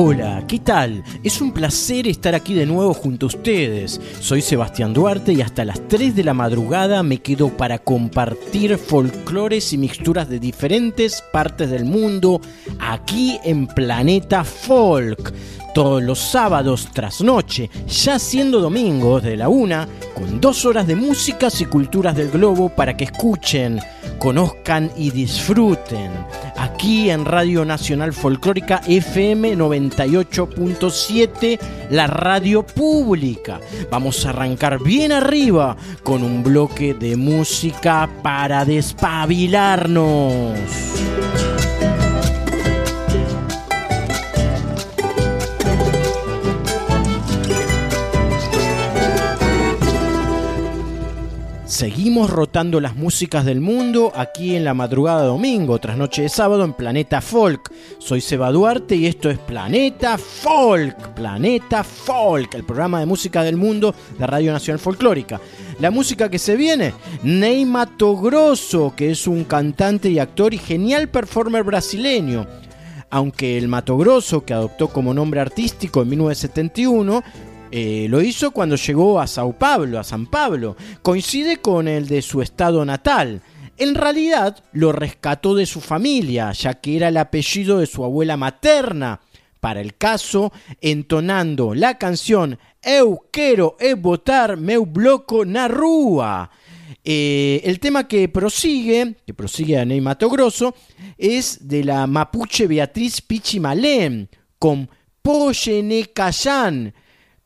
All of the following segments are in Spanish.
Hola, ¿qué tal? Es un placer estar aquí de nuevo junto a ustedes. Soy Sebastián Duarte y hasta las 3 de la madrugada me quedo para compartir folclores y mixturas de diferentes partes del mundo aquí en Planeta Folk. Todos los sábados tras noche, ya siendo domingos de la una, con dos horas de músicas y culturas del globo para que escuchen conozcan y disfruten. Aquí en Radio Nacional Folclórica FM 98.7, la radio pública. Vamos a arrancar bien arriba con un bloque de música para despabilarnos. Seguimos rotando las músicas del mundo aquí en la madrugada domingo, tras noche de sábado en Planeta Folk. Soy Seba Duarte y esto es Planeta Folk, Planeta Folk, el programa de música del mundo de Radio Nacional Folclórica. La música que se viene, Ney Grosso, que es un cantante y actor y genial performer brasileño aunque el Mato Grosso, que adoptó como nombre artístico en 1971, eh, lo hizo cuando llegó a Sao Paulo, a San Pablo. Coincide con el de su estado natal. En realidad lo rescató de su familia, ya que era el apellido de su abuela materna. Para el caso, entonando la canción Eu quero e votar meu bloco na rua. Eh, el tema que prosigue, que prosigue a Ney Grosso, es de la mapuche Beatriz Pichimalem con Poyene Cayan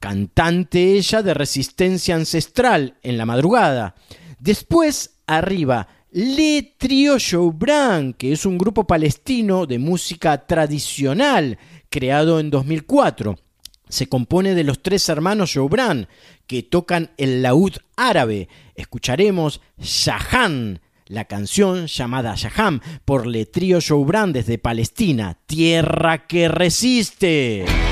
cantante ella de resistencia ancestral en la madrugada. Después arriba Le Trio Joubran, que es un grupo palestino de música tradicional creado en 2004. Se compone de los tres hermanos Joubran que tocan el laúd árabe. Escucharemos Shahan, la canción llamada Shaham por Le Trio Joubran desde Palestina, tierra que resiste.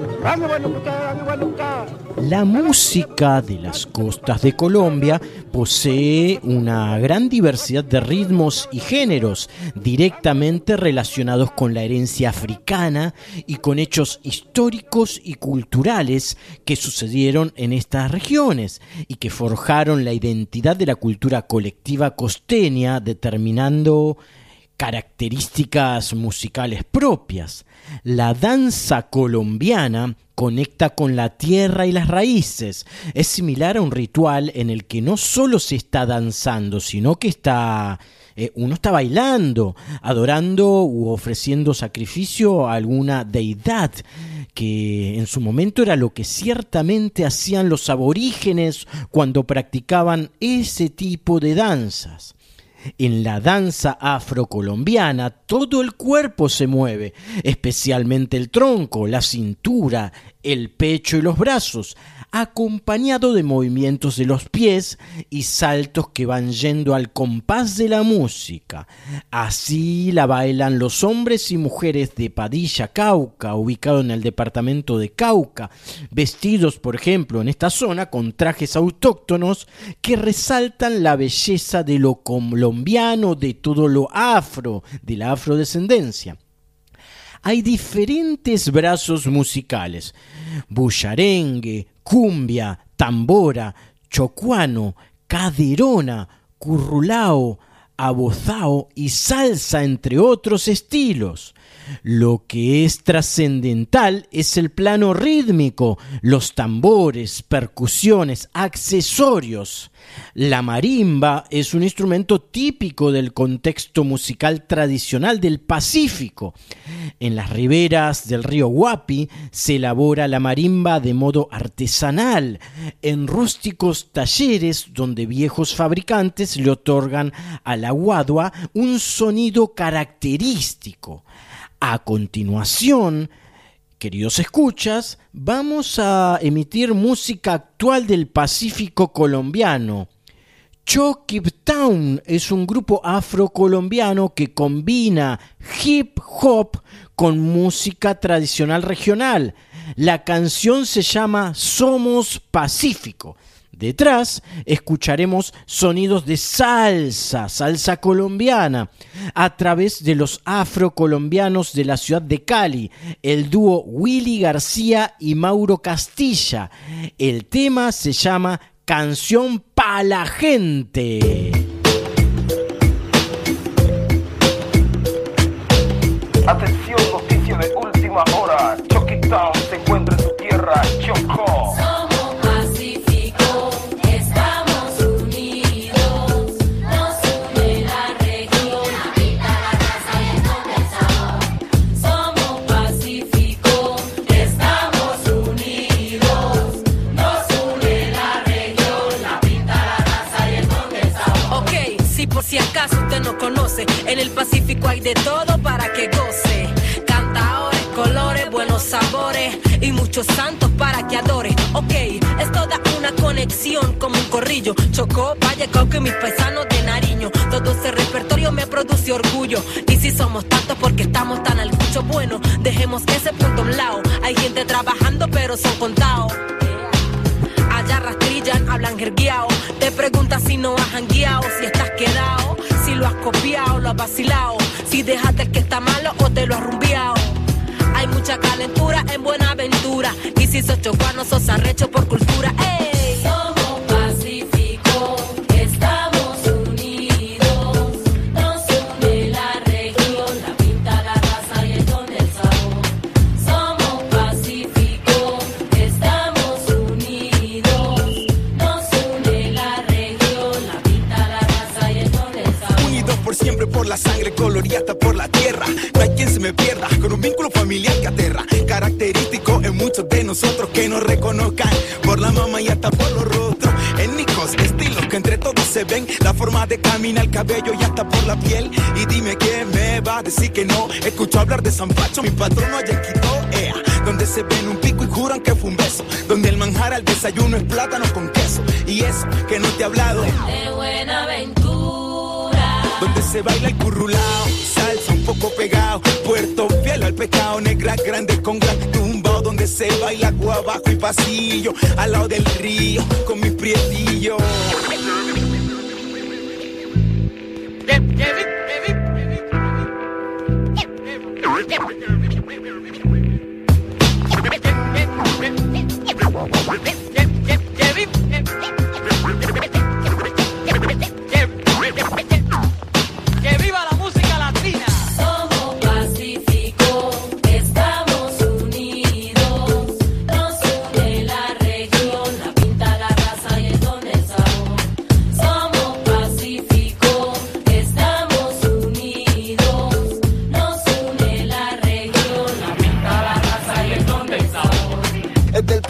La música de las costas de Colombia posee una gran diversidad de ritmos y géneros directamente relacionados con la herencia africana y con hechos históricos y culturales que sucedieron en estas regiones y que forjaron la identidad de la cultura colectiva costeña determinando características musicales propias. La danza colombiana conecta con la tierra y las raíces. Es similar a un ritual en el que no solo se está danzando, sino que está eh, uno está bailando, adorando u ofreciendo sacrificio a alguna deidad que en su momento era lo que ciertamente hacían los aborígenes cuando practicaban ese tipo de danzas. En la danza afrocolombiana todo el cuerpo se mueve, especialmente el tronco, la cintura, el pecho y los brazos, acompañado de movimientos de los pies y saltos que van yendo al compás de la música. Así la bailan los hombres y mujeres de Padilla, Cauca, ubicado en el departamento de Cauca, vestidos, por ejemplo, en esta zona con trajes autóctonos que resaltan la belleza de lo colombiano, de todo lo afro, de la afrodescendencia hay diferentes brazos musicales, bullarengue, cumbia, tambora, chocuano, caderona, currulao, abozao y salsa, entre otros estilos. Lo que es trascendental es el plano rítmico, los tambores, percusiones, accesorios. La marimba es un instrumento típico del contexto musical tradicional del Pacífico. En las riberas del río Guapi se elabora la marimba de modo artesanal, en rústicos talleres donde viejos fabricantes le otorgan a la guadua un sonido característico. A continuación, queridos escuchas, vamos a emitir música actual del Pacífico colombiano. Chokip Town es un grupo afrocolombiano que combina hip hop con música tradicional regional. La canción se llama Somos Pacífico. Detrás escucharemos sonidos de salsa, salsa colombiana, a través de los afrocolombianos de la ciudad de Cali, el dúo Willy García y Mauro Castilla. El tema se llama Canción pa' la gente. Atención, noticia de última hora. Town se encuentra en su tierra, En el Pacífico hay de todo para que goce. Cantadores, colores, buenos sabores y muchos santos para que adore. Ok, es toda una conexión como un corrillo. Chocó, Valle, Cauca y mis paisanos de Nariño. Todo ese repertorio me produce orgullo. Y si somos tantos porque estamos tan al cucho, bueno, dejemos ese punto a un lado. Hay gente trabajando, pero son contados allá rastrillan, hablan jergueado. Te preguntas si no has jangueado, si estás quedado lo has copiado, lo has vacilado, si dejaste el que está malo o te lo has rumbiado. Hay mucha calentura en Buenaventura, y si sos chocuano, sos arrecho por cultura. ¡Ey! La sangre colorida por la tierra. No hay quien se me pierda con un vínculo familiar que aterra. Característico en muchos de nosotros que nos reconozcan por la mamá y hasta por los rostros. Rasgos, estilos que entre todos se ven. La forma de caminar, el cabello y hasta por la piel. Y dime quién me va a decir que no. Escucho hablar de San Pacho, mi patrón allá quitó. Ea, donde se ven un pico y juran que fue un beso. Donde el manjar al desayuno es plátano con queso. Y eso que no te he hablado. De Buenaventura. Donde se baila el currulao, salsa un poco pegado. Puerto fiel al pecado, negra grande con gran tumbao. Donde se baila agua abajo y pasillo. Al lado del río, con mis prietillos.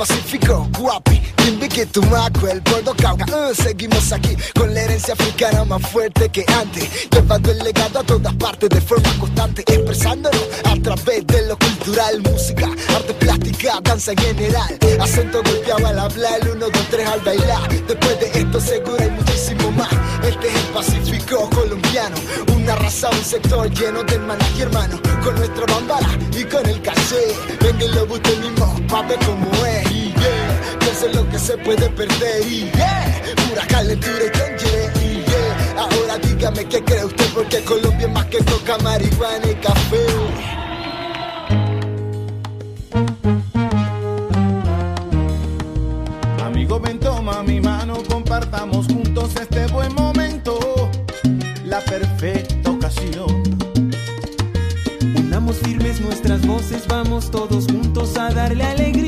Pacífico, guapi. Timbique, Tumaco, el Bordo Cauca. Uh, seguimos aquí con la herencia africana más fuerte que antes. Llevando el legado a todas partes de forma constante. Expresándolo a través de lo cultural, música, arte plástica, danza en general. Acento golpeado al hablar, el 1, 2, 3 al bailar. Después de esto, seguro hay muchísimo más. Este es el Pacífico colombiano. Una raza, un sector lleno de hermanas y hermanos. Con nuestra bambara y con el caché. Venganlo usted mismo, pa' ver cómo es. En lo que se puede perder. Y yeah, pura calentura y conye. Y yeah, ahora dígame qué cree usted, porque Colombia es más que coca, marihuana y café. Amigo, ven, toma mi mano, compartamos juntos este buen momento, la perfecta ocasión. Unamos firmes nuestras voces, vamos todos juntos a darle alegría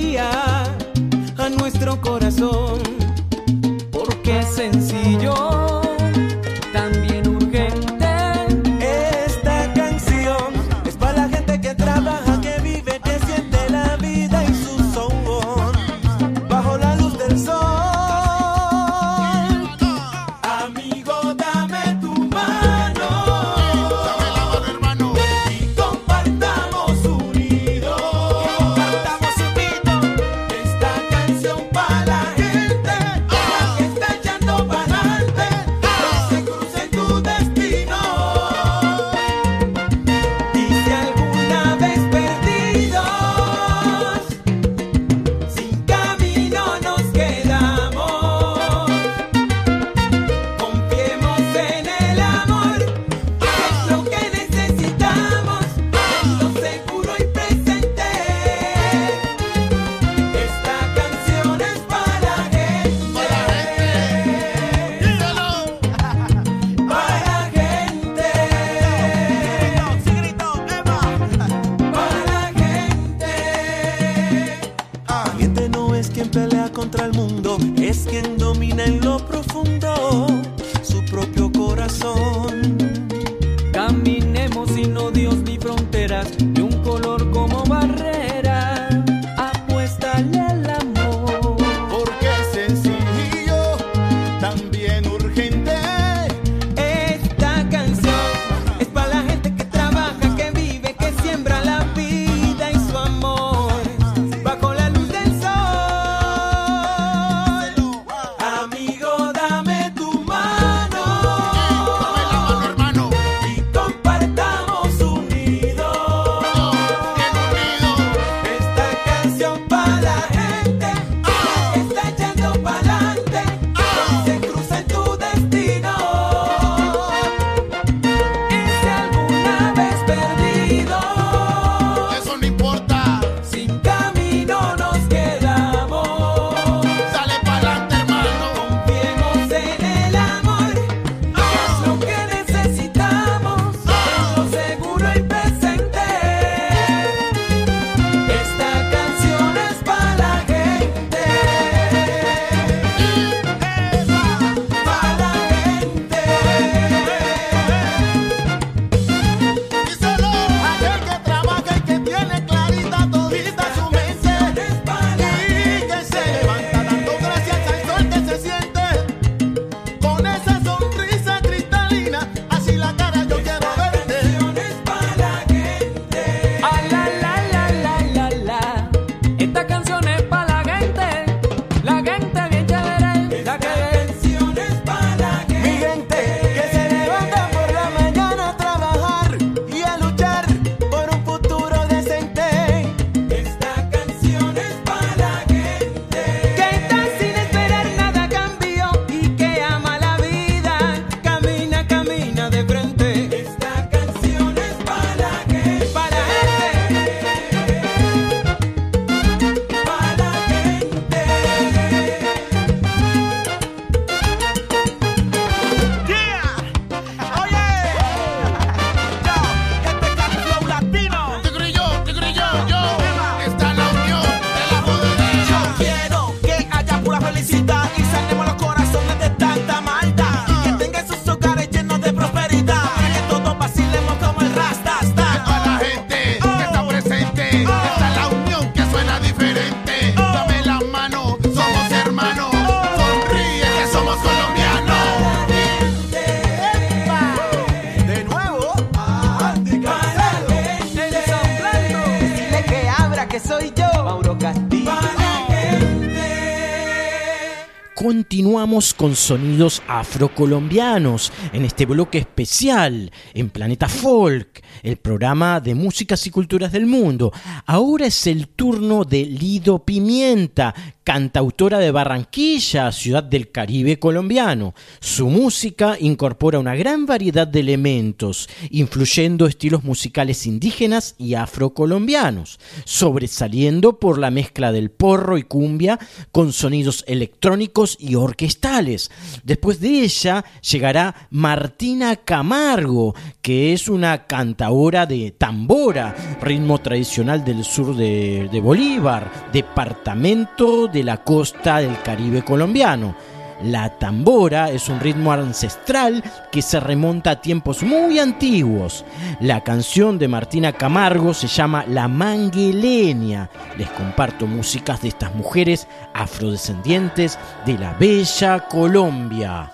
continuamos con sonidos afrocolombianos en este bloque especial en Planeta Folk, el programa de músicas y culturas del mundo. Ahora es el turno de Lido Pimienta, cantautora de Barranquilla, ciudad del Caribe colombiano. Su música incorpora una gran variedad de elementos, influyendo estilos musicales indígenas y afrocolombianos, sobresaliendo por la mezcla del porro y cumbia con sonidos electrónicos y orquestales. Después de ella llegará Martina Camargo, que es una cantaora de tambora, ritmo tradicional del sur de, de Bolívar, departamento de la costa del Caribe colombiano. La tambora es un ritmo ancestral que se remonta a tiempos muy antiguos. La canción de Martina Camargo se llama La Manguelenia. Les comparto músicas de estas mujeres afrodescendientes de la bella Colombia.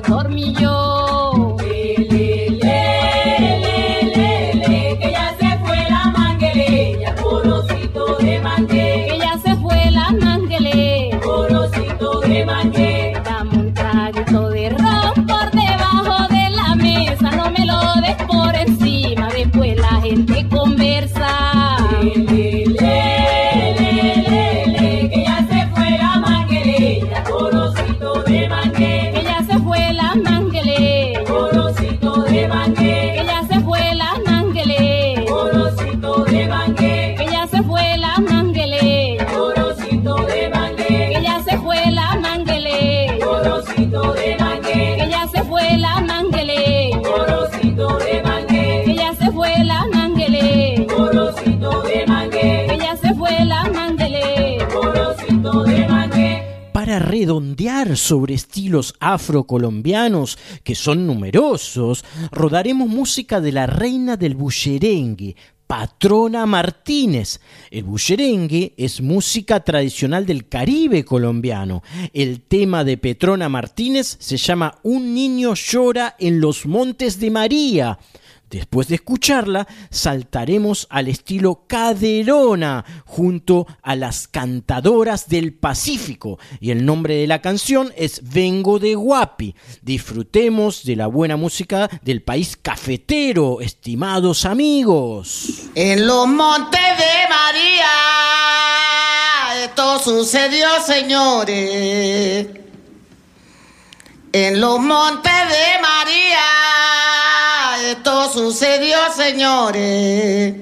tornillos. sobre estilos afrocolombianos, que son numerosos, rodaremos música de la reina del bullerengue, Patrona Martínez. El bullerengue es música tradicional del Caribe colombiano. El tema de Petrona Martínez se llama Un niño llora en los montes de María. Después de escucharla, saltaremos al estilo Caderona junto a las cantadoras del Pacífico y el nombre de la canción es Vengo de Guapi. Disfrutemos de la buena música del país cafetero, estimados amigos. En los montes de María, esto sucedió, señores. En los montes de María de todo sucedió, señores,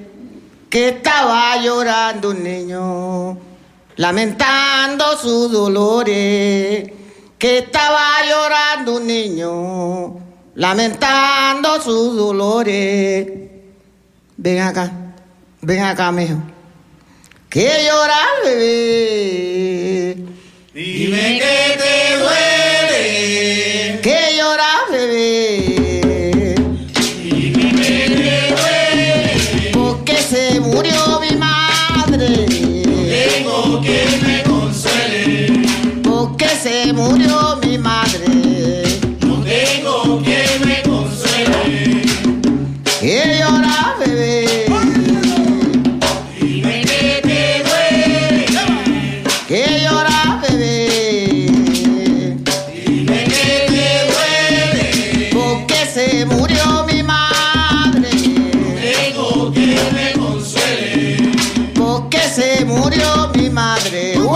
que estaba llorando un niño, lamentando sus dolores, que estaba llorando un niño, lamentando sus dolores. Ven acá, ven acá, mijo. ¿Qué llorar, bebé? Dime que te duele. ¿Qué llorar, bebé?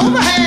whoever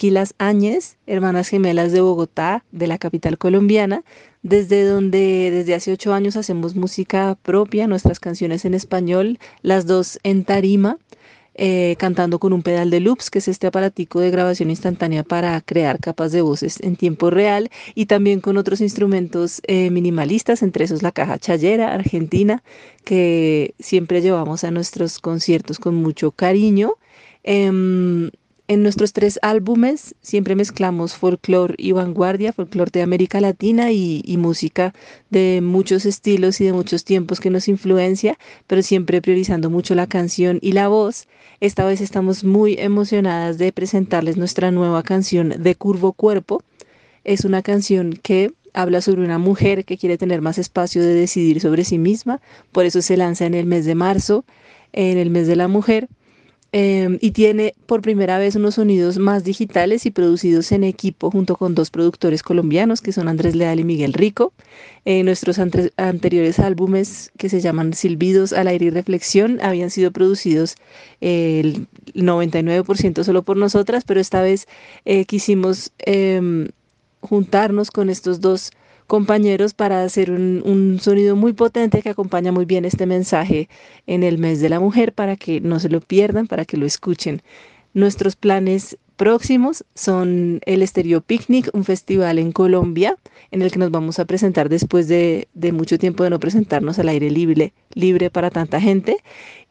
Argentina, aquí las Áñez, hermanas gemelas de Bogotá, de la capital colombiana, desde donde desde hace ocho años hacemos música propia, nuestras canciones en español, las dos en tarima, eh, cantando con un pedal de loops, que es este aparatico de grabación instantánea para crear capas de voces en tiempo real, y también con otros instrumentos eh, minimalistas, entre esos la caja chayera argentina, que siempre llevamos a nuestros conciertos con mucho cariño. Em, en nuestros tres álbumes siempre mezclamos folclore y vanguardia, folclore de América Latina y, y música de muchos estilos y de muchos tiempos que nos influencia, pero siempre priorizando mucho la canción y la voz. Esta vez estamos muy emocionadas de presentarles nuestra nueva canción de Curvo Cuerpo. Es una canción que habla sobre una mujer que quiere tener más espacio de decidir sobre sí misma, por eso se lanza en el mes de marzo, en el mes de la mujer eh, y tiene por primera vez unos sonidos más digitales y producidos en equipo junto con dos productores colombianos que son Andrés Leal y Miguel Rico. Nuestros anteriores álbumes que se llaman Silbidos al aire y reflexión habían sido producidos eh, el 99% solo por nosotras, pero esta vez eh, quisimos em, juntarnos con estos dos compañeros para hacer un, sonido muy potente que acompaña muy bien este mensaje en el mes de la mujer para que no se lo pierdan, para que lo escuchen. Nuestros planes próximos son el Estéreo Picnic, un festival en Colombia en el que nos vamos a presentar después de, de mucho tiempo de no presentarnos al aire libre, libre para tanta gente.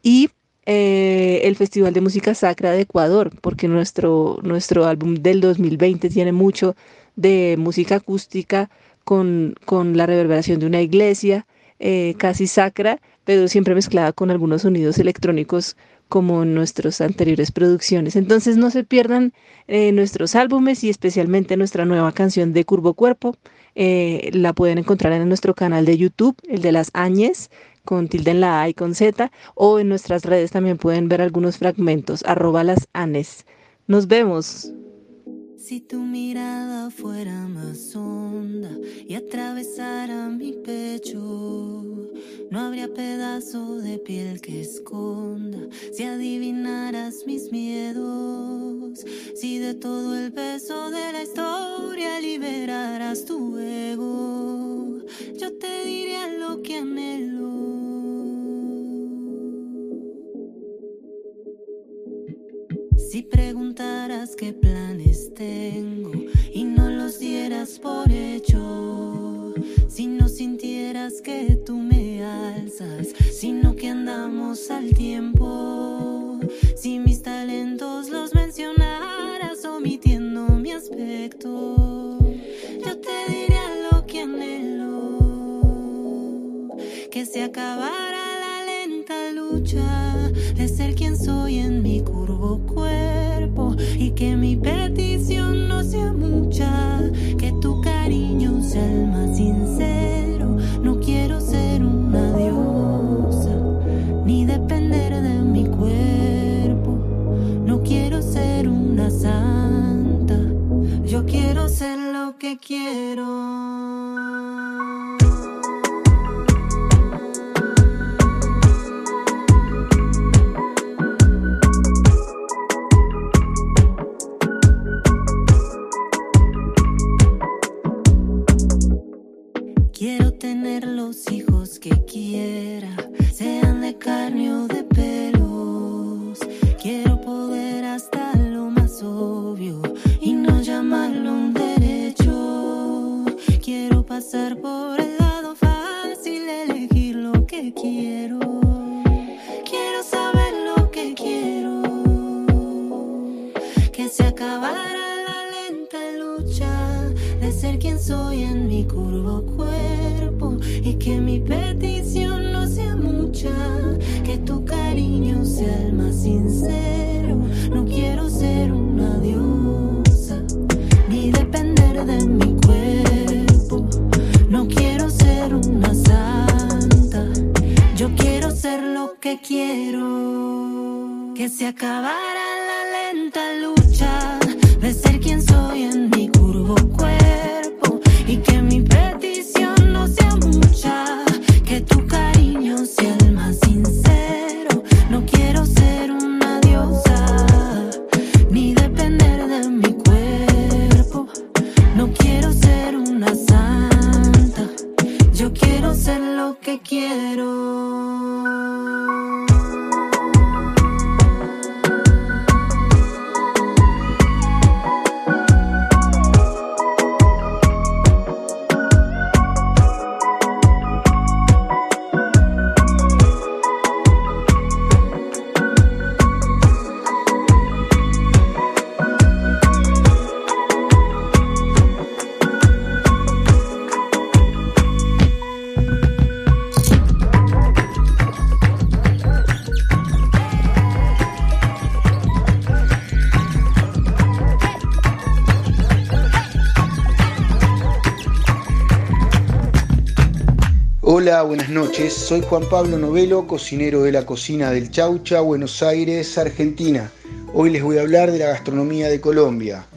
Y eh, el Festival de Música Sacra de Ecuador, porque nuestro, nuestro álbum del 2020 tiene mucho de música acústica con, la reverberación de una iglesia eh, casi sacra, pero siempre mezclada con algunos sonidos electrónicos como en nuestras anteriores producciones. Entonces no se pierdan eh, nuestros álbumes y especialmente nuestra nueva canción de Curvo Cuerpo. Eh, la pueden encontrar en nuestro canal de YouTube, el de las Áñez, con tilde en la A y con Z, o en nuestras redes también pueden ver algunos fragmentos, arroba las Anes. Nos vemos. Si tu mirada fuera más honda y atravesara mi pecho, no habría pedazo de piel que esconda. Si adivinaras mis miedos, si de todo el peso de la historia liberaras tu ego, yo te diría lo que anhelo. Si preguntaras qué planes tengo y no los dieras por hecho, si no sintieras que tú me alzas, sino que andamos al tiempo. Si mis talentos los mencionaras omitiendo mi aspecto, yo te diría lo que anhelo, que se acabara y que mi petición no sea mucha, que tu cariño sea el más sincero. No quiero ser una diosa ni depender de mi cuerpo. No quiero ser una santa. Yo quiero ser lo que. Quiero los hijos que quiera, sean de carne o de pelos. Quiero poder hasta lo más obvio y no llamarlo un derecho. Quiero pasar por el lado fácil, elegir lo que quiero. Quiero saber lo que quiero. Que se acabara la lenta lucha de ser quien soy en mi curvo cuerpo que mi petición no sea mucha, que tu cariño sea el más sincero. No quiero ser una diosa ni depender de mi cuerpo. No quiero ser una santa. Yo quiero ser lo que quiero. Que se acabara la lenta lucha tu cariño sea el más sincero. No quiero ser noches. Soy Juan Pablo Novelo, cocinero de la cocina del Chaucha, Buenos Aires, Argentina. Hoy les voy a hablar de la gastronomía de Colombia.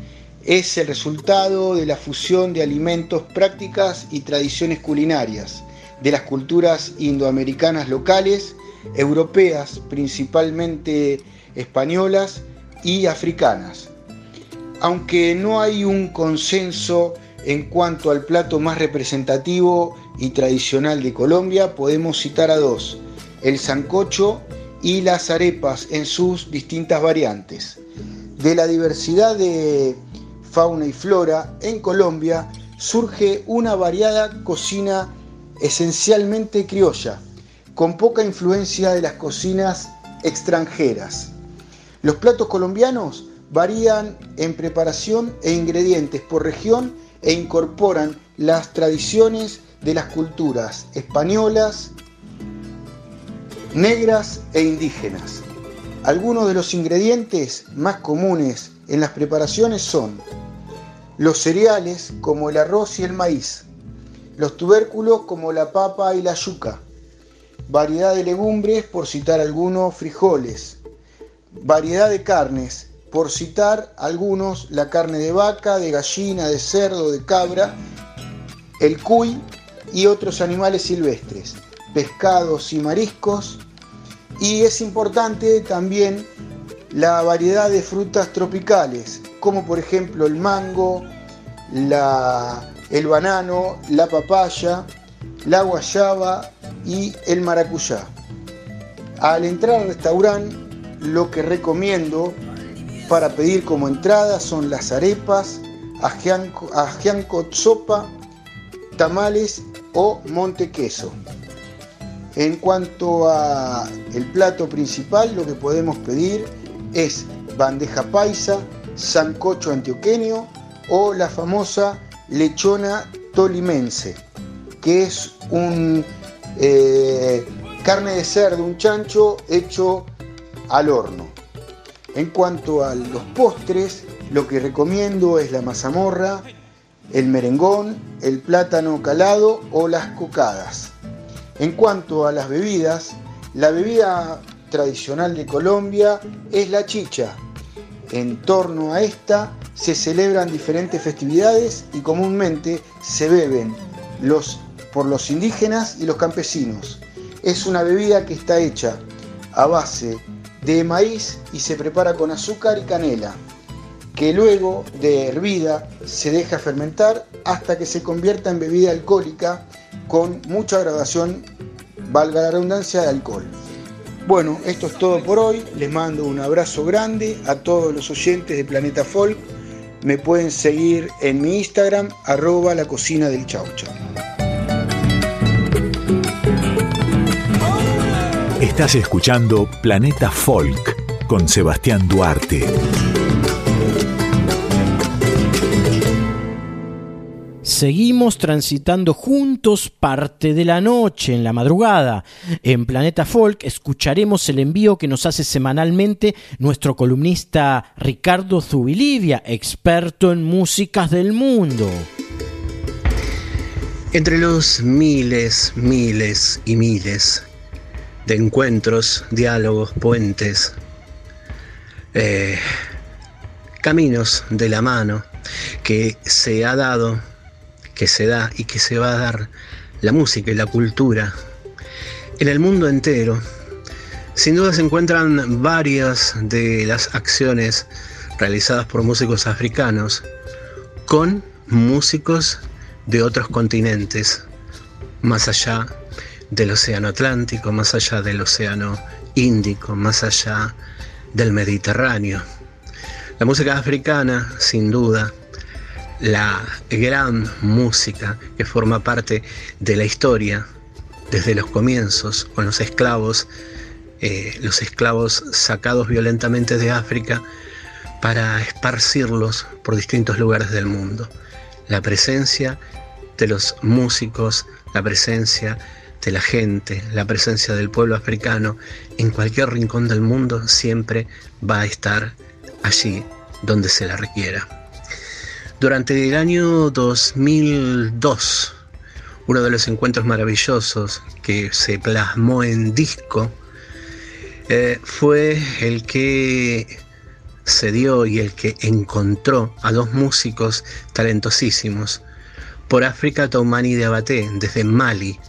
Es el resultado de la fusión de alimentos, prácticas y tradiciones culinarias de las culturas indoamericanas locales, europeas, principalmente españolas y africanas. Aunque no hay un consenso en cuanto al plato más representativo y tradicional de Colombia, podemos citar a dos, el sancocho y las arepas en sus distintas variantes. De la diversidad de fauna y flora en Colombia surge una variada cocina esencialmente criolla, con poca influencia de las cocinas extranjeras. Los platos colombianos varían en preparación e ingredientes por región e incorporan las tradiciones de las culturas españolas, negras e indígenas. Algunos de los ingredientes más comunes en las preparaciones son los cereales como el arroz y el maíz, los tubérculos como la papa y la yuca, variedad de legumbres, por citar algunos, frijoles, variedad de carnes, por citar algunos, la carne de vaca, de gallina, de cerdo, de cabra, el cuy y otros animales silvestres, pescados y mariscos. Y es importante también la variedad de frutas tropicales, como por ejemplo el mango, la, el banano, la papaya, la guayaba y el maracuyá. Al entrar al restaurante, lo que recomiendo para pedir como entrada son las arepas, ajianco, ajianco sopa, tamales o Montequeso. En cuanto a el plato principal, lo que podemos pedir es bandeja paisa, sancocho antioqueño o la famosa lechona tolimense, que es un eh, carne de cerdo, un chancho hecho al horno. En cuanto a los postres, lo que recomiendo es la mazamorra, el merengón, el plátano calado o las cocadas. En cuanto a las bebidas, la bebida tradicional de Colombia es la chicha. En torno a esta se celebran diferentes festividades y comúnmente se beben los, por los indígenas y los campesinos. Es una bebida que está hecha a base de maíz y se prepara con azúcar y canela, que luego de hervida se deja fermentar hasta que se convierta en bebida alcohólica con mucha graduación, valga la redundancia, de alcohol. Bueno, esto es todo por hoy. Les mando un abrazo grande a todos los oyentes de Planeta Folk. Me pueden seguir en mi Instagram, arroba la cocina del chaucha. Estás escuchando Planeta Folk con Sebastián Duarte. Seguimos transitando juntos parte de la noche en la madrugada. En Planeta Folk escucharemos el envío que nos hace semanalmente nuestro columnista Ricardo Zubilivia, experto en músicas del mundo. Entre los miles, miles y miles de encuentros, diálogos, puentes, eh, caminos de la mano que se ha dado que se da y que se va a dar la música y la cultura en el mundo entero. Sin duda se encuentran varias de las acciones realizadas por músicos africanos con músicos de otros continentes, más allá del Océano Atlántico, más allá del Océano Índico, más allá del Mediterráneo. La música africana, sin duda, la gran música que forma parte de la historia desde los comienzos con los esclavos, eh, los esclavos sacados violentamente de África para esparcirlos por distintos lugares del mundo. La presencia de los músicos, la presencia de la gente, la presencia del pueblo africano en cualquier rincón del mundo siempre va a estar allí donde se la requiera. Durante el año 2002, uno de los encuentros maravillosos que se plasmó en disco eh, fue el que se dio y el que encontró a dos músicos talentosísimos. Por África Toumani de Abaté, desde Mali,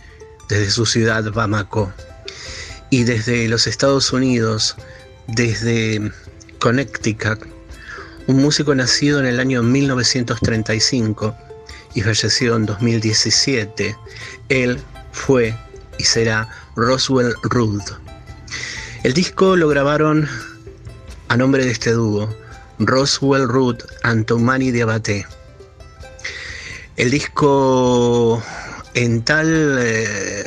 desde su ciudad Bamako, y desde los Estados Unidos, desde Connecticut, un músico nacido en el año 1935 y fallecido en 2017. Él fue y será Roswell Rudd. El disco lo grabaron a nombre de este dúo, Roswell Rudd Antomani Diabate. El disco en tal eh,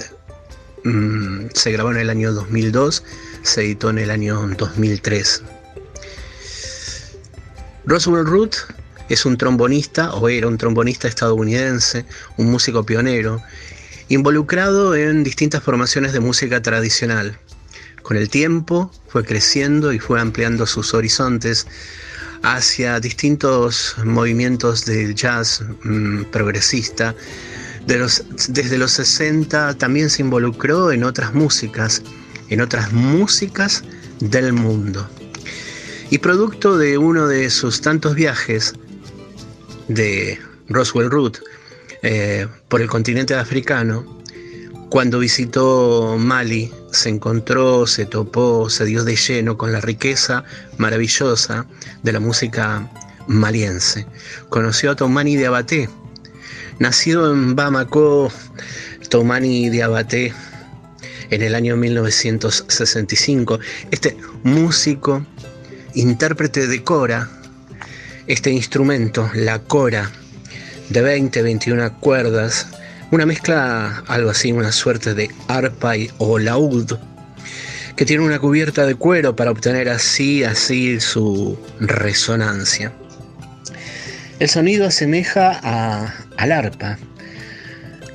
mm, se grabó en el año 2002, se editó en el año 2003. Roswell Root es un trombonista, o era un trombonista estadounidense, un músico pionero, involucrado en distintas formaciones de música tradicional. Con el tiempo fue creciendo y fue ampliando sus horizontes hacia distintos movimientos del jazz mm, progresista. desde los 60 también se involucró en otras músicas, en otras músicas del mundo. Y producto de uno de sus tantos viajes de Roswell Root eh, por el continente africano, cuando visitó Mali, se encontró, se topó, se dio de lleno con la riqueza maravillosa de la música maliense. Conoció a Tomani Diabaté, nacido en Bamako, Tomani Diabaté en el año 1965. Este músico intérprete de cora, este instrumento, la cora, de 20, 21 cuerdas, Una mezcla, algo así, una suerte de arpa o laúd, que tiene una cubierta de cuero para obtener así, así su resonancia. El sonido asemeja a, al arpa,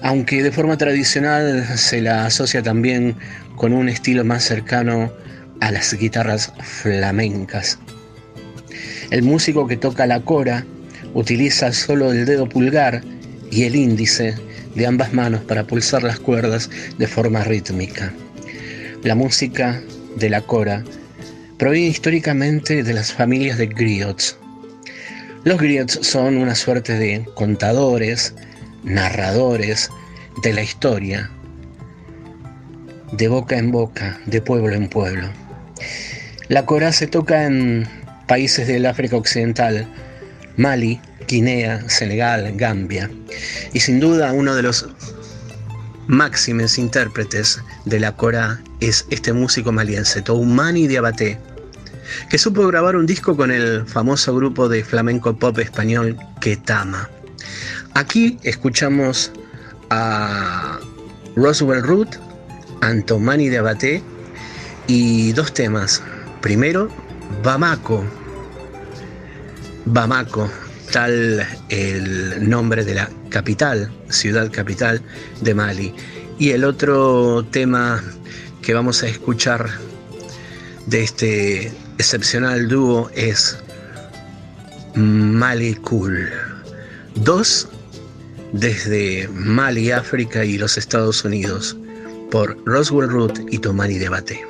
aunque de forma tradicional se la asocia también con un estilo más cercano a las guitarras flamencas. El músico que toca la cora utiliza solo el dedo pulgar y el índice de ambas manos para pulsar las cuerdas de forma rítmica. La música de la cora proviene históricamente de las familias de griots. Los griots son una suerte de contadores, narradores de la historia, de boca en boca, de pueblo en pueblo. La cora se toca en países del África Occidental, Mali, Guinea, Senegal, Gambia. Y sin duda uno de los máximos intérpretes de la cora es este músico maliense, Toumani Diabaté, que supo grabar un disco con el famoso grupo de flamenco pop español Ketama. Aquí escuchamos a Roswell Root, Antomani Diabaté y dos temas. Primero, Bamako. Bamako, tal el nombre de la capital, ciudad capital de Mali. Y el otro tema que vamos a escuchar de este excepcional dúo es Mali Cool. Dos desde Mali, África y los Estados Unidos por Roswell Root y Tomani Debate.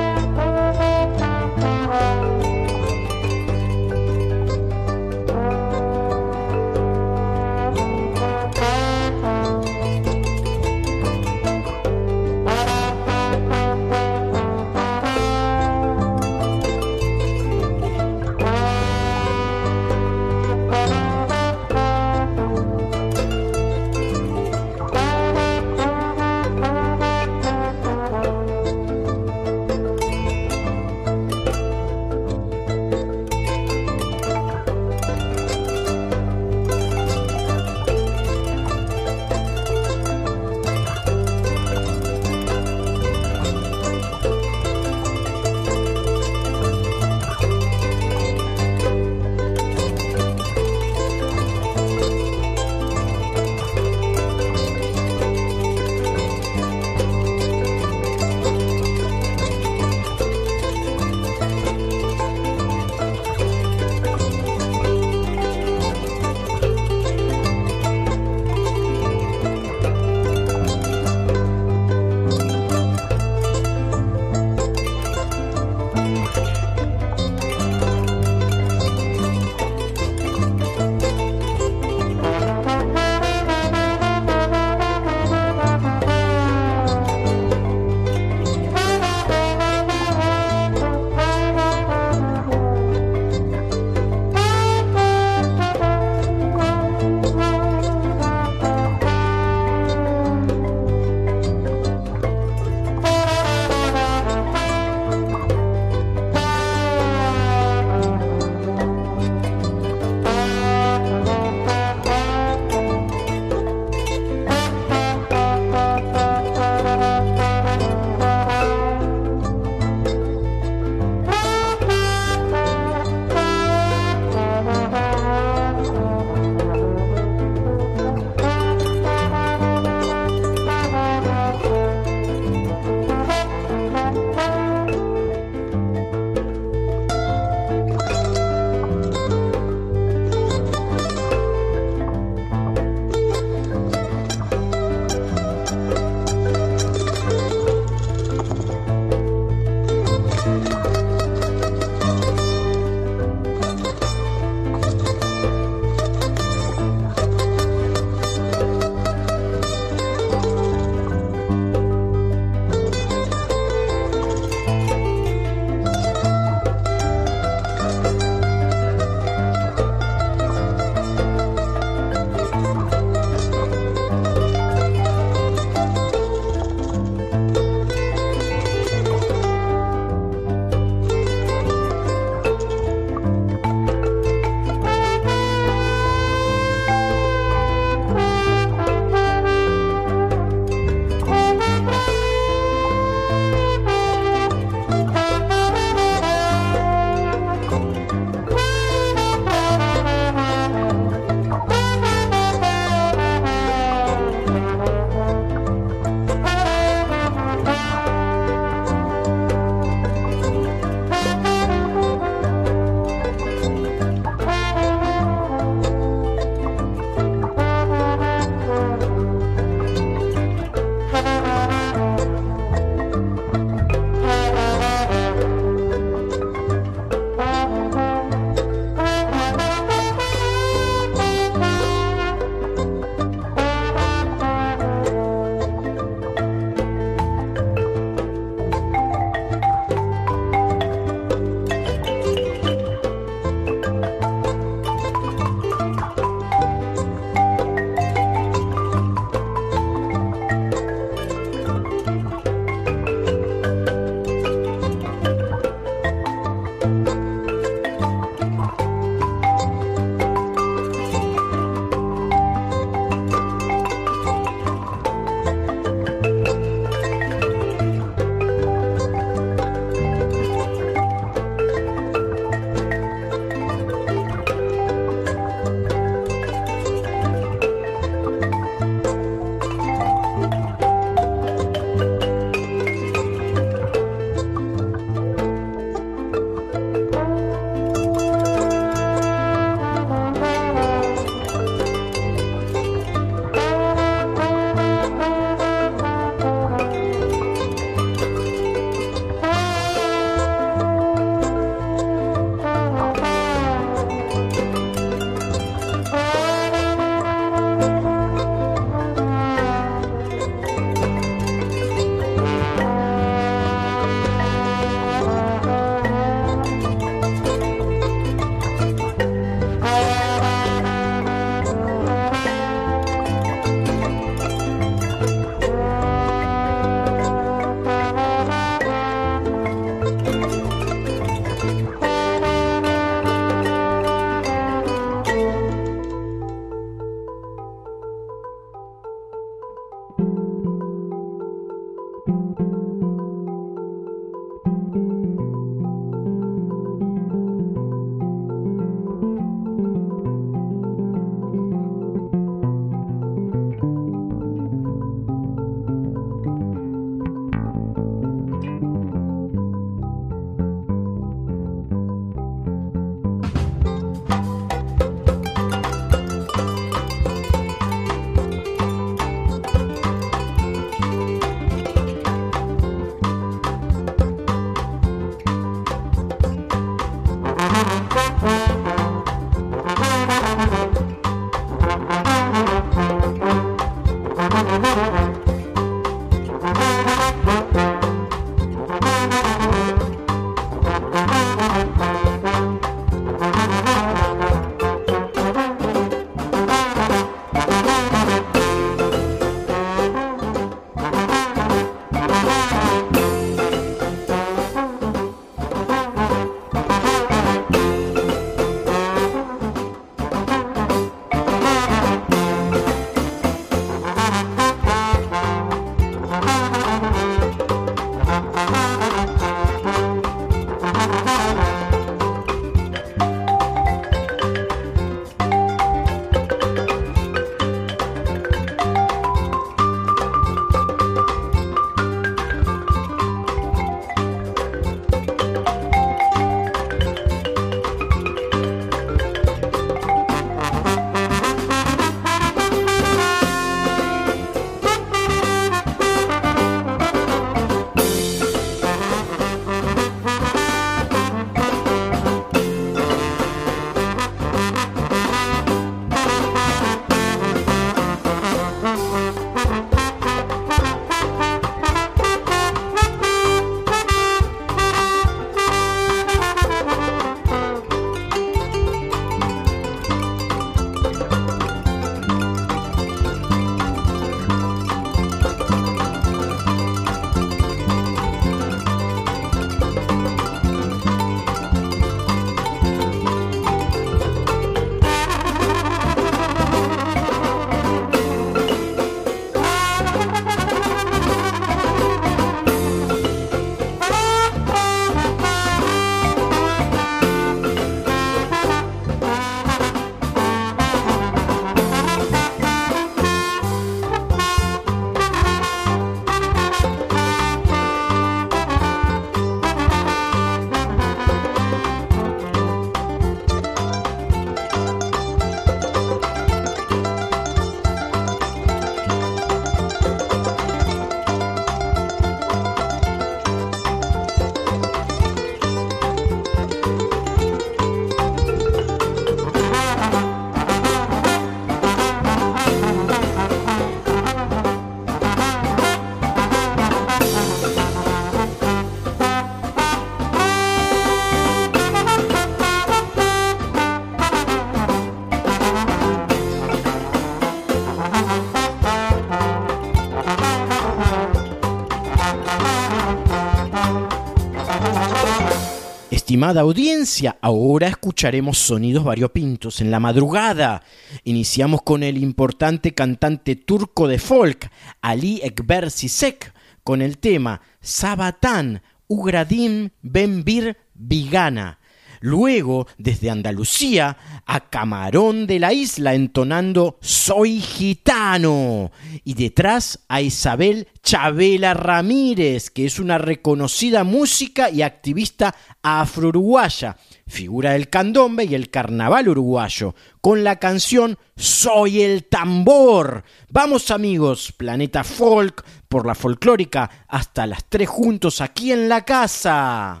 Audiencia, ahora escucharemos sonidos variopintos en la madrugada. Iniciamos con el importante cantante turco de folk, Ali Ekber Sisek, con el tema Sabatan Ugradim Benbir Vigana. Luego, desde Andalucía, a Camarón de la Isla entonando Soy gitano. Y detrás a Isabel Chabela Ramírez, que es una reconocida música y activista afro-uruguaya, figura del candombe y el carnaval uruguayo, con la canción Soy el tambor. Vamos amigos, Planeta Folk, por la folclórica, hasta las tres juntos aquí en la casa.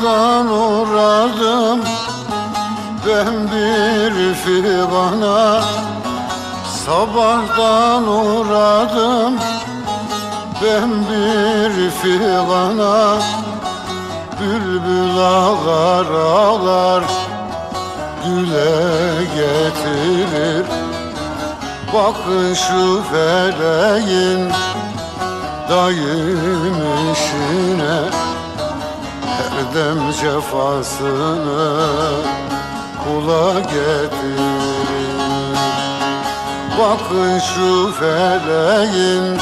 Sabahtan uğradım ben bir figana Sabahtan uğradım ben bir figana Bülbül ağlar ağlar güle getirir. Bakın şu feleğin dayım işine her dem cefasını kula getirir Bakın şu feleğin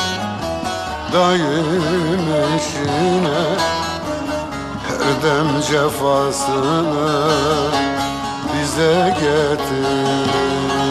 dayım işine Her dem cefasını bize getirir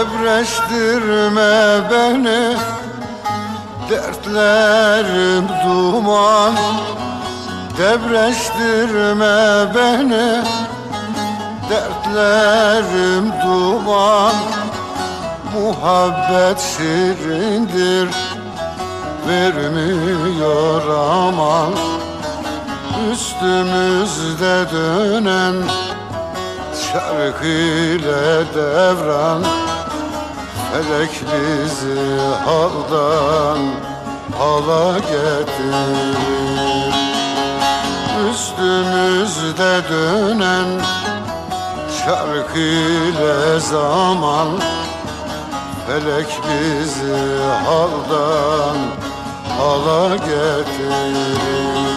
Debreştirme beni Dertlerim duman. Debreştirme beni Dertlerim duman. Muhabbet şirindir Vermiyor aman. Üstümüzde dönen Şarkı ile devran Felek bizi haldan hala getirir Üstümüzde dönen şarkı ile zaman Felek bizi haldan hala getirir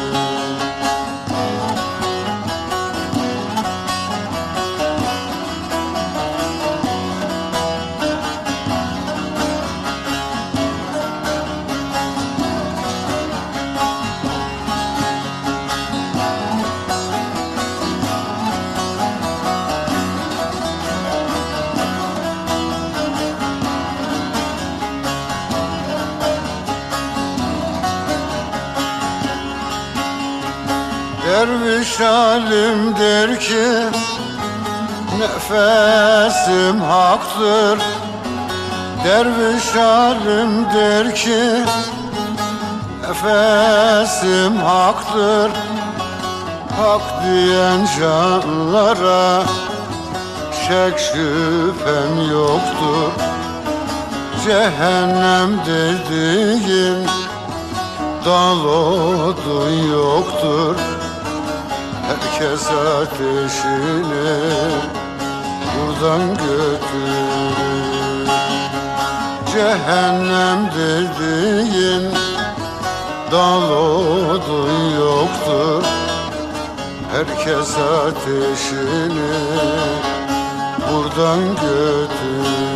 Derviş alim der ki Nefesim haktır. Derviş alim der ki Nefesim haktır. Hak diyen canlara Şek şüphem yoktur. Cehennem dediğin Dal odun yoktur Herkes ateşini buradan götürür. Cehennem dediğin dal odun yoktur. Herkes ateşini buradan götürür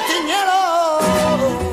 catiñero.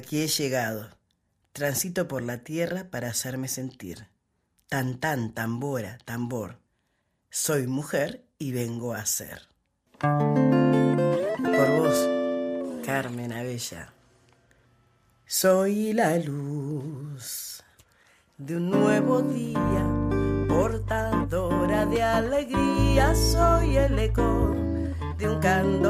Aquí he llegado. Transito por la tierra para hacerme sentir. Tan tan, tambora, tambor. Soy mujer y vengo a ser. Por vos, Carmen Abella. Soy la luz de un nuevo día, portadora de alegría. Soy el eco de un canto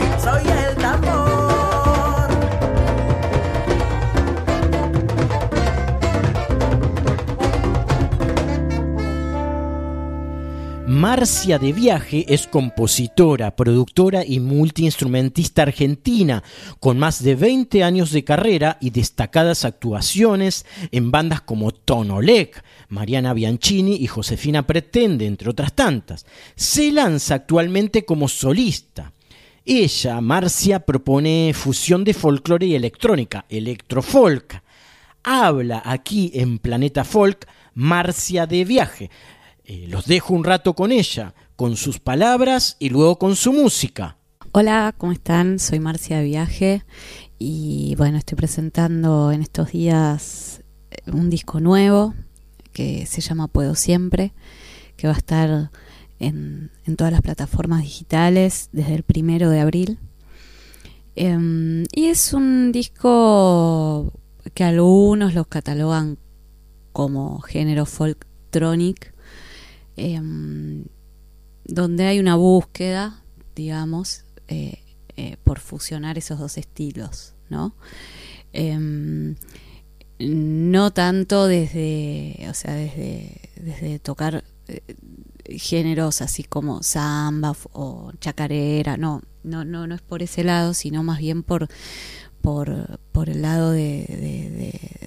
Marcia de Viaje es compositora, productora y multiinstrumentista argentina, con más de 20 años de carrera y destacadas actuaciones en bandas como Tonolec, Mariana Bianchini y Josefina Pretende, entre otras tantas. Se lanza actualmente como solista. Ella, Marcia, propone fusión de folclore y electrónica, electrofolk. Habla aquí en Planeta Folk Marcia de Viaje. Eh, los dejo un rato con ella, con sus palabras y luego con su música. Hola, ¿cómo están? Soy Marcia de Viaje y bueno, estoy presentando en estos días eh, un disco nuevo que se llama Puedo Siempre, que va a estar en, todas las plataformas digitales desde el primero de abril. Em, y es un disco que algunos los catalogan como género folktronic, em, donde hay una búsqueda, digamos, eh, eh, por fusionar esos dos estilos, ¿no? Em, no tanto desde, o sea, desde, desde tocar eh, géneros así como samba o chacarera, no, no, no, no es por ese lado, sino más bien por, por, por el lado de,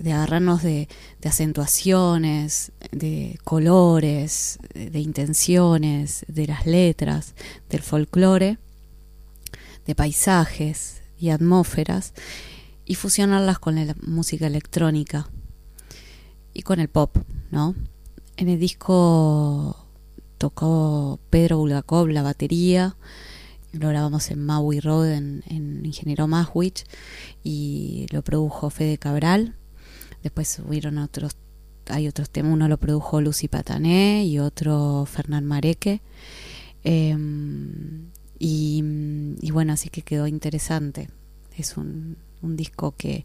de- agarrarnos de, acentuaciones, de colores, de, de intenciones, de las letras, del folclore, de paisajes y atmósferas, y fusionarlas con la música electrónica y con el pop, ¿no? En el disco tocó Pedro Bulgakov la batería, lo grabamos en Maui Road en, en Ingeniero Maswich y lo produjo Fede Cabral. Después hubieron otros, hay otros temas, uno lo produjo Lucy Patané y otro Fernán Mareque. Em, y, y bueno, así que quedó interesante. Es un, un disco que,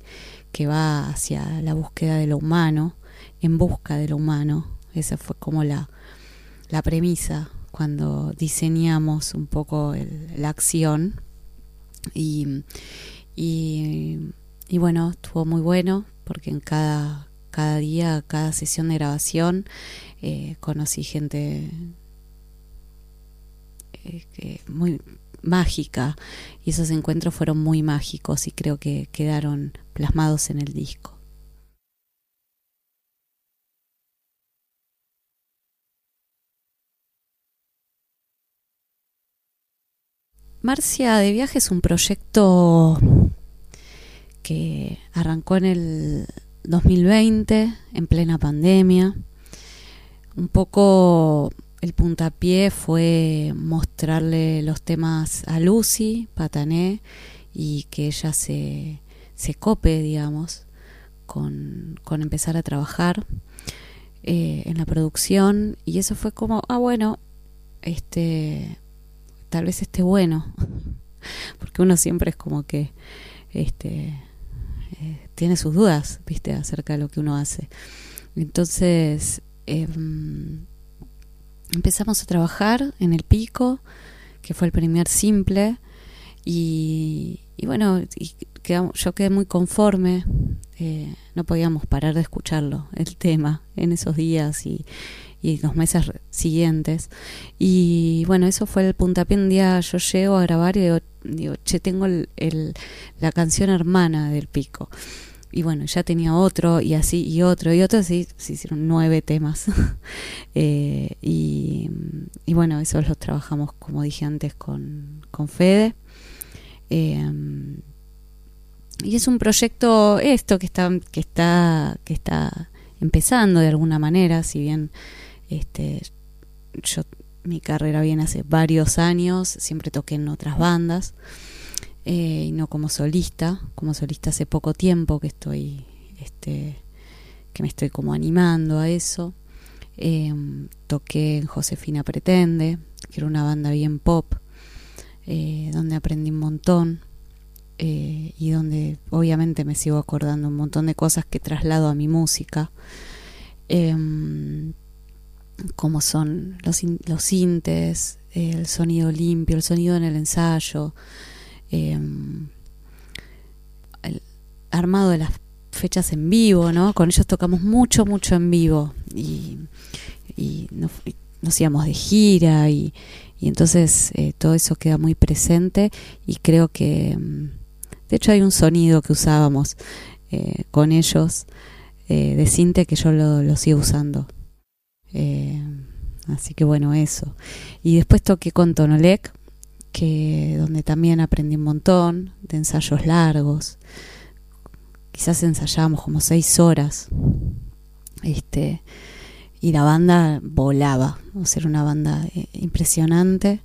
que va hacia la búsqueda de lo humano, en busca de lo humano. Esa fue como la, la premisa cuando diseñamos un poco el- la acción. Y, y, bueno, estuvo muy bueno porque en cada, cada día, cada sesión de grabación, eh, conocí gente eh, muy mágica y esos encuentros fueron muy mágicos y creo que quedaron plasmados en el disco. Marcia de Viaje es un proyecto que arrancó en el 2020, en plena pandemia. Un poco el puntapié fue mostrarle los temas a Lucy Patané y que ella se, se cope, digamos, con, con empezar a trabajar eh, en la producción. Y eso fue como, ah, bueno, este tal vez esté bueno porque uno siempre es como que este eh, tiene sus dudas, viste, acerca de lo que uno hace. Entonces, em, empezamos a trabajar en el pico, que fue el primer simple, y, bueno, yo quedé muy conforme, eh, no podíamos parar de escucharlo, el tema, en esos días y, y los meses siguientes. Y bueno, eso fue el puntapié. Un día yo llego a grabar y digo, che, tengo el, la canción hermana del pico. Y bueno, ya tenía otro y así y otro y otro, así se hicieron nueve temas. Eh, y, y, bueno, esos los trabajamos, como dije antes, con, con Fede. Eh, y es un proyecto esto que está que está que está empezando de alguna manera si bien este, yo mi carrera viene hace varios años, siempre toqué en otras bandas eh, y no como solista, como solista hace poco tiempo que estoy, este, que me estoy como animando a eso. Eh, toqué en Josefina Pretende, que era una banda bien pop, eh, donde aprendí un montón y donde obviamente me sigo acordando un montón de cosas que traslado a mi música como son los, los sintes, el sonido limpio, el sonido en el ensayo, em, el armado de las fechas en vivo, ¿no? Con ellos tocamos mucho, mucho en vivo y, nos, íbamos de gira y, entonces eh, todo eso queda muy presente y creo que, em, de hecho hay un sonido que usábamos eh, con ellos eh, de cinte que yo lo, lo sigo usando eh, así que bueno, eso. Y después toqué con Tonolec, que donde también aprendí un montón de ensayos largos. Quizás ensayábamos como seis horas. Este, y la banda volaba. O sea, una banda eh, impresionante.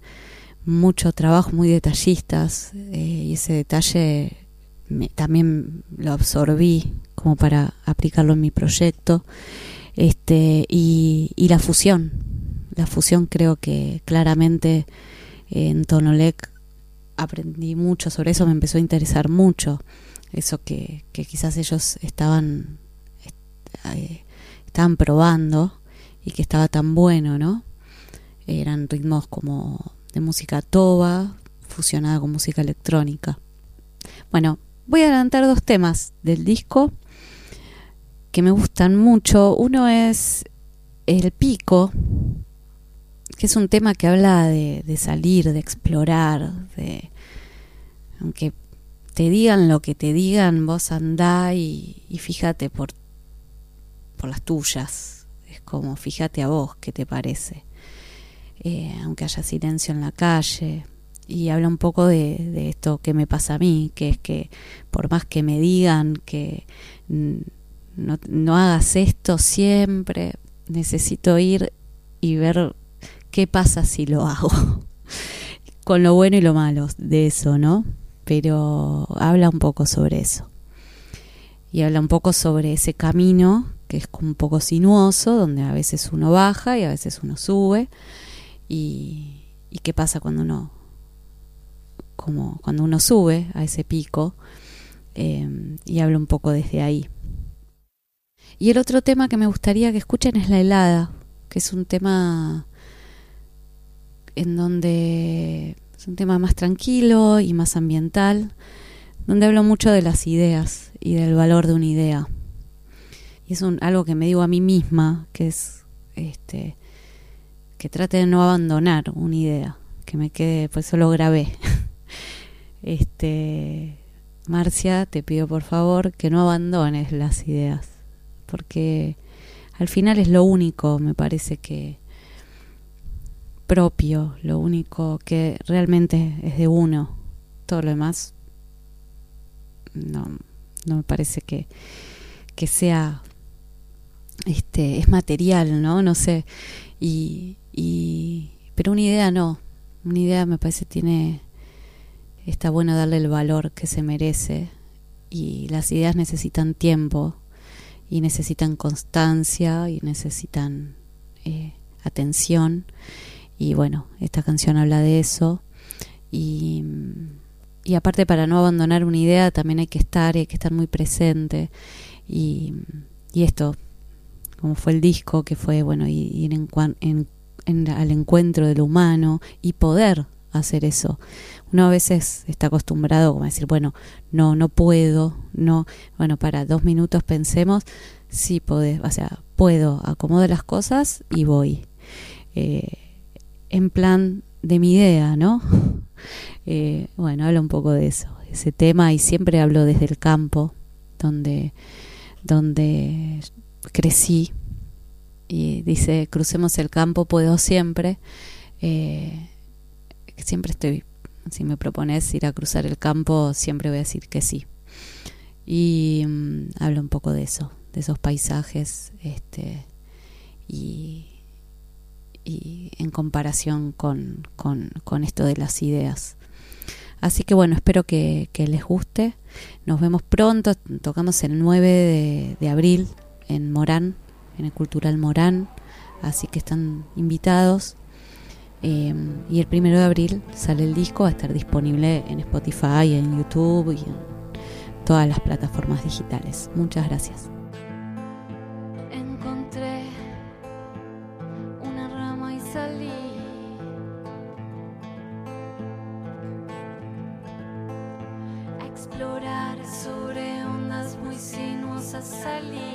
Mucho trabajo, muy detallistas. Eh, y ese detalle también lo absorbí como para aplicarlo en mi proyecto este, y, la fusión. La fusión creo que claramente en Tonolec aprendí mucho sobre eso, me empezó a interesar mucho eso que, que quizás ellos estaban, eh, estaban probando y que estaba tan bueno, ¿no? Eran ritmos como de música toba fusionada con música electrónica. Bueno, voy a adelantar dos temas del disco que me gustan mucho. Uno es El Pico, que es un tema que habla de, salir, de explorar, de aunque te digan lo que te digan, vos andá y, fíjate por, por las tuyas. Es como fíjate a vos qué te parece. Eh, aunque haya silencio en la calle. Y habla un poco de, de, esto que me pasa a mí, que es que por más que me digan que no, no hagas esto siempre, necesito ir y ver qué pasa si lo hago, con lo bueno y lo malo de eso, ¿no? Pero habla un poco sobre eso. Y habla un poco sobre ese camino que es un poco sinuoso, donde a veces uno baja y a veces uno sube. Y, qué pasa cuando uno, como cuando uno sube a ese pico. Eh, y habla un poco desde ahí. Y el otro tema que me gustaría que escuchen es La helada, que es un tema en donde es un tema más tranquilo y más ambiental, donde hablo mucho de las ideas y del valor de una idea. Y es un, algo que me digo a mí misma, que es este que trate de no abandonar una idea, que me quede, pues eso lo grabé. este Marcia, te pido por favor que no abandones las ideas porque al final es lo único, me parece que propio, lo único que realmente es de uno. Todo lo demás no, no me parece que, que sea este es material, ¿no? No sé. Y, y pero una idea no. Una idea me parece tiene está bueno darle el valor que se merece y las ideas necesitan tiempo y necesitan constancia y necesitan eh, atención. Y bueno, esta canción habla de eso. Y, y aparte para no abandonar una idea también hay que estar y hay que estar muy presente. Y, y esto, como fue el disco, que fue, bueno, ir en, en, en, al encuentro de lo humano y poder hacer eso. Uno a veces está acostumbrado como a decir, bueno, no, no puedo, no, bueno, para dos minutos pensemos, sí podés, o sea, puedo, acomodo las cosas y voy. Eh, en plan de mi idea, ¿no? Eh, bueno, hablo un poco de eso, ese tema, y siempre hablo desde el campo, donde, donde crecí, y dice, crucemos el campo, puedo siempre. Eh, siempre estoy, si me propones ir a cruzar el campo, siempre voy a decir que sí. Y mm, hablo un poco de eso, de esos paisajes, este, y, en comparación con, con, con, esto de las ideas. Así que bueno, espero que, les guste. Nos vemos pronto, tocamos el 9 de, de abril en Morán, en el Cultural Morán, así que están invitados. Eh, y el primero de abril sale el disco, va a estar disponible en Spotify, en YouTube y en todas las plataformas digitales. Muchas gracias. Encontré una rama y salí. A explorar sobre ondas muy sinuosas salí.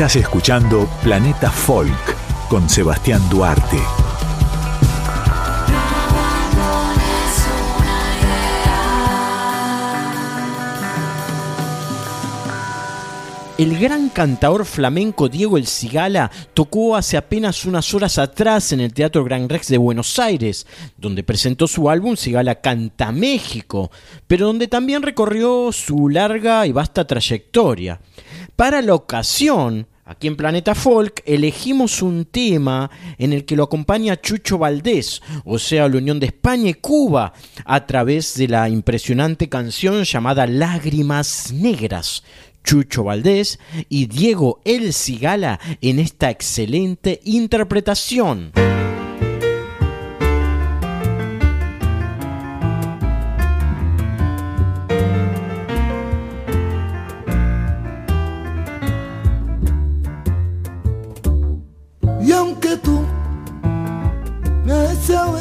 Estás escuchando Planeta Folk con Sebastián Duarte. El gran cantador flamenco Diego El Cigala tocó hace apenas unas horas atrás en el Teatro Gran Rex de Buenos Aires, donde presentó su álbum Cigala Canta México, pero donde también recorrió su larga y vasta trayectoria. Para la ocasión, Aquí en Planeta Folk elegimos un tema en el que lo acompaña Chucho Valdés, o sea, la unión de España y Cuba, a través de la impresionante canción llamada Lágrimas Negras. Chucho Valdés y Diego El Cigala en esta excelente interpretación.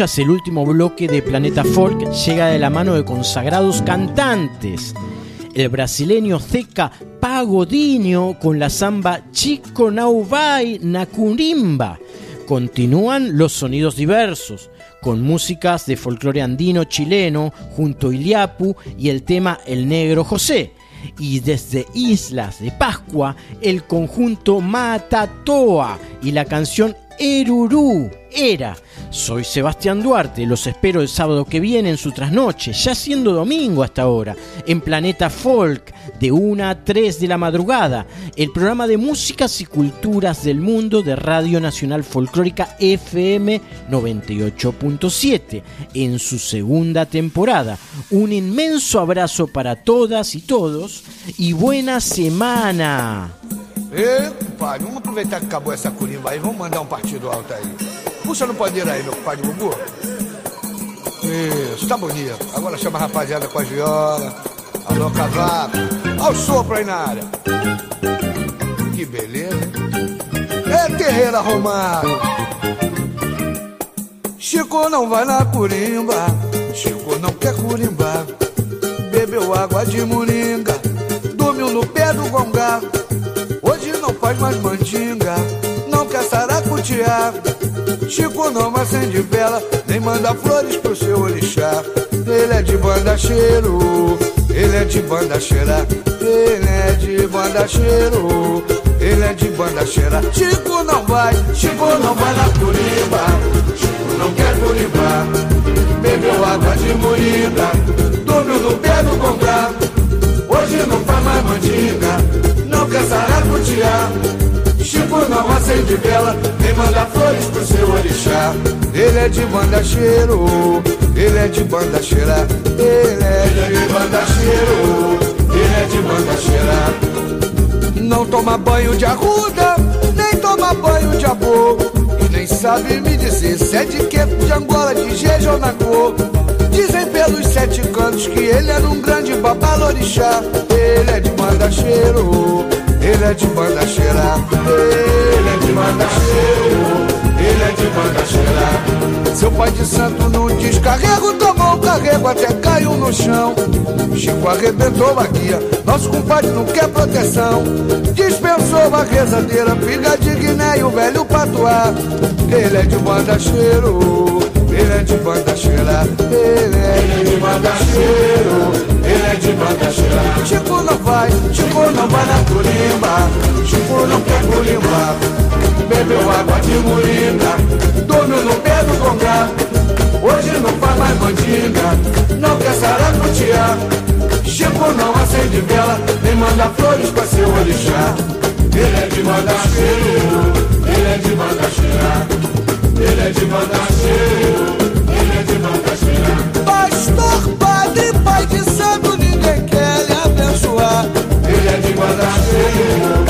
El último bloque de Planeta Folk, llega de la mano de consagrados cantantes. El brasileño Zeca Pagodinho con la samba Chico Nauvai Nakurimba. Continúan los sonidos diversos, con músicas de folclore andino chileno junto a Iliapu y el tema El Negro José. Y desde Islas de Pascua, el conjunto Matatoa y la canción Erurú era. Soy Sebastián Duarte, los espero el sábado que viene en su trasnoche, ya siendo domingo hasta ahora, en Planeta Folk, de 1 a 3 de la madrugada, el programa de músicas y culturas del mundo de Radio Nacional Folclórica FM 98.7, en su segunda temporada. Un inmenso abrazo para todas y todos y buena semana. Ê, compadre, vamos aproveitar que acabou essa curimba aí, vamos mandar um partido alto aí. Puxa no pandeiro aí, meu compadre Bubu. Isso, tá bonito. Agora chama a rapaziada com a viola. Alô, cavaco. Olha o sopro aí na área. Que beleza? É terreiro arrumado. Chico não vai na curimba. Chico não quer curimbar. Bebeu água de moringa. Dormiu no pé do gongá. Não faz mais mandinga, não quer saracutear. Chico não acende vela, nem manda flores pro seu orixá. Ele é de banda cheiro, ele é de banda cheira. Ele é de banda cheiro, ele é de banda cheira. Chico não vai, Chico não vai na curiba. Chico não quer curibar. Bebeu água de moringa, dormiu no pé do congá. Hoje não faz mais mandinga, quer saracutear. Chico não acende vela, nem manda flores pro seu orixá. Ele é de banda cheiro, ele é de banda cheira. Ele é de banda cheiro, ele é de banda cheira. Não toma banho de arruda, nem toma banho de abô. E nem sabe me dizer se é de quepo, de Angola, de Jeje ou na cor. Dizem pelos sete cantos que ele era um grande babalorixá. Ele é de banda cheiro, ele é de banda cheira. Ele é de banda cheiro, ele é de banda cheira. Seu pai de santo no descarrego tomou um carrego até caiu no chão. Chico arrebentou a guia, nosso compadre não quer proteção. Dispensou a rezadeira, pinga de Guiné e o velho patuá. Ele é de banda cheiro. Ele é de banda cheira, ele é de banda cheiro, ele é de banda cheira. Chico não vai, Chico não vai na curimba, Chico não quer curimba. Bebeu água de moringa, dormiu no pé do congá. Hoje não faz mais mandinga, não quer saracutear. Chico não acende vela, nem manda flores pra seu orixá. Ele é de banda cheiro, ele é de banda cheira. Ele é de banda cheiro, ele é de banda cheira. Pastor, padre, pai de santo, ninguém quer lhe abençoar. Ele é de banda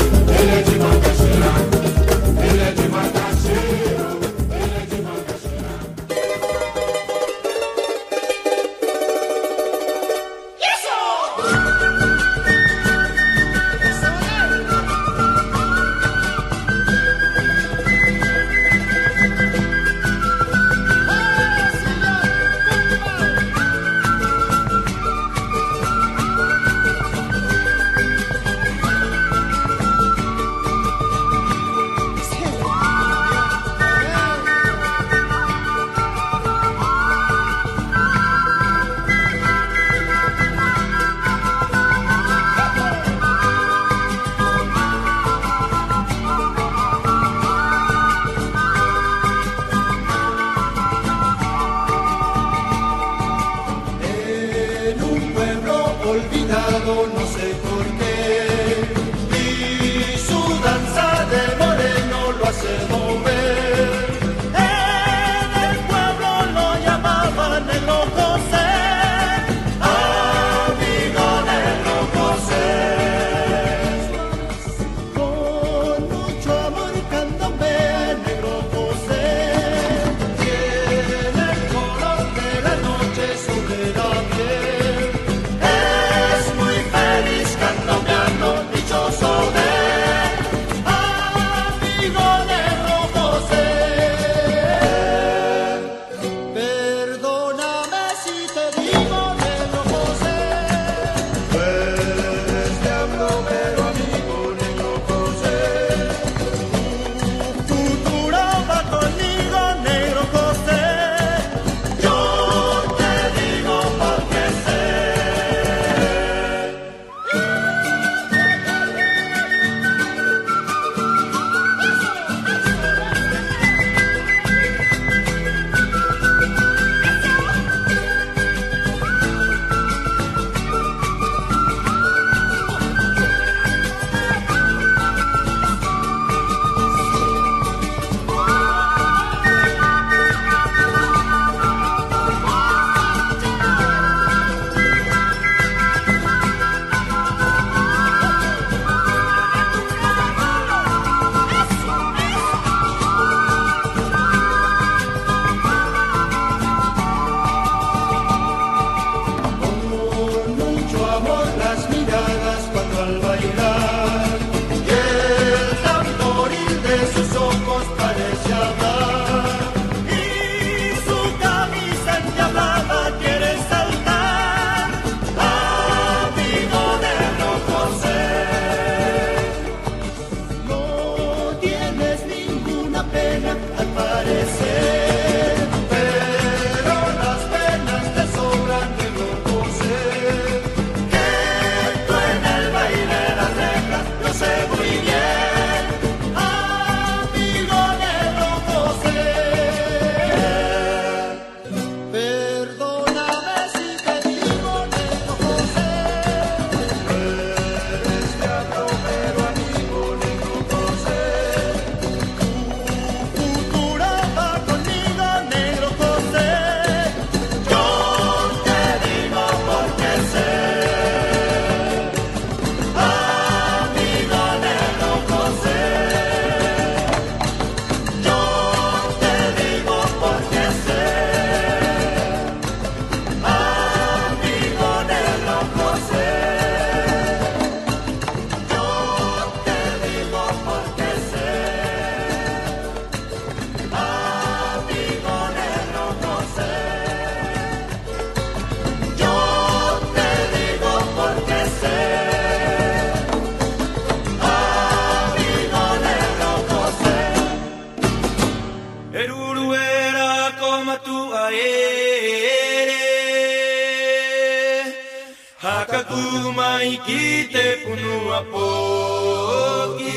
Uma ikite punua poki.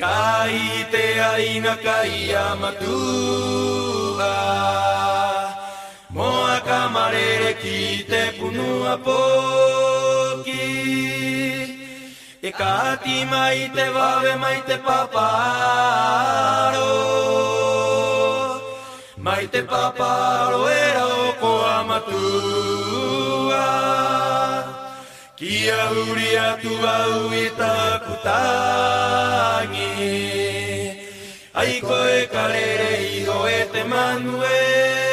Kaite aina kaia matua Moa kamarere kite punua poki. Ekati maite vave maite paparo. Maite paparo era o koa koamatu Kia huria tua uita kutangi. Aiko ekalere igo ete manuel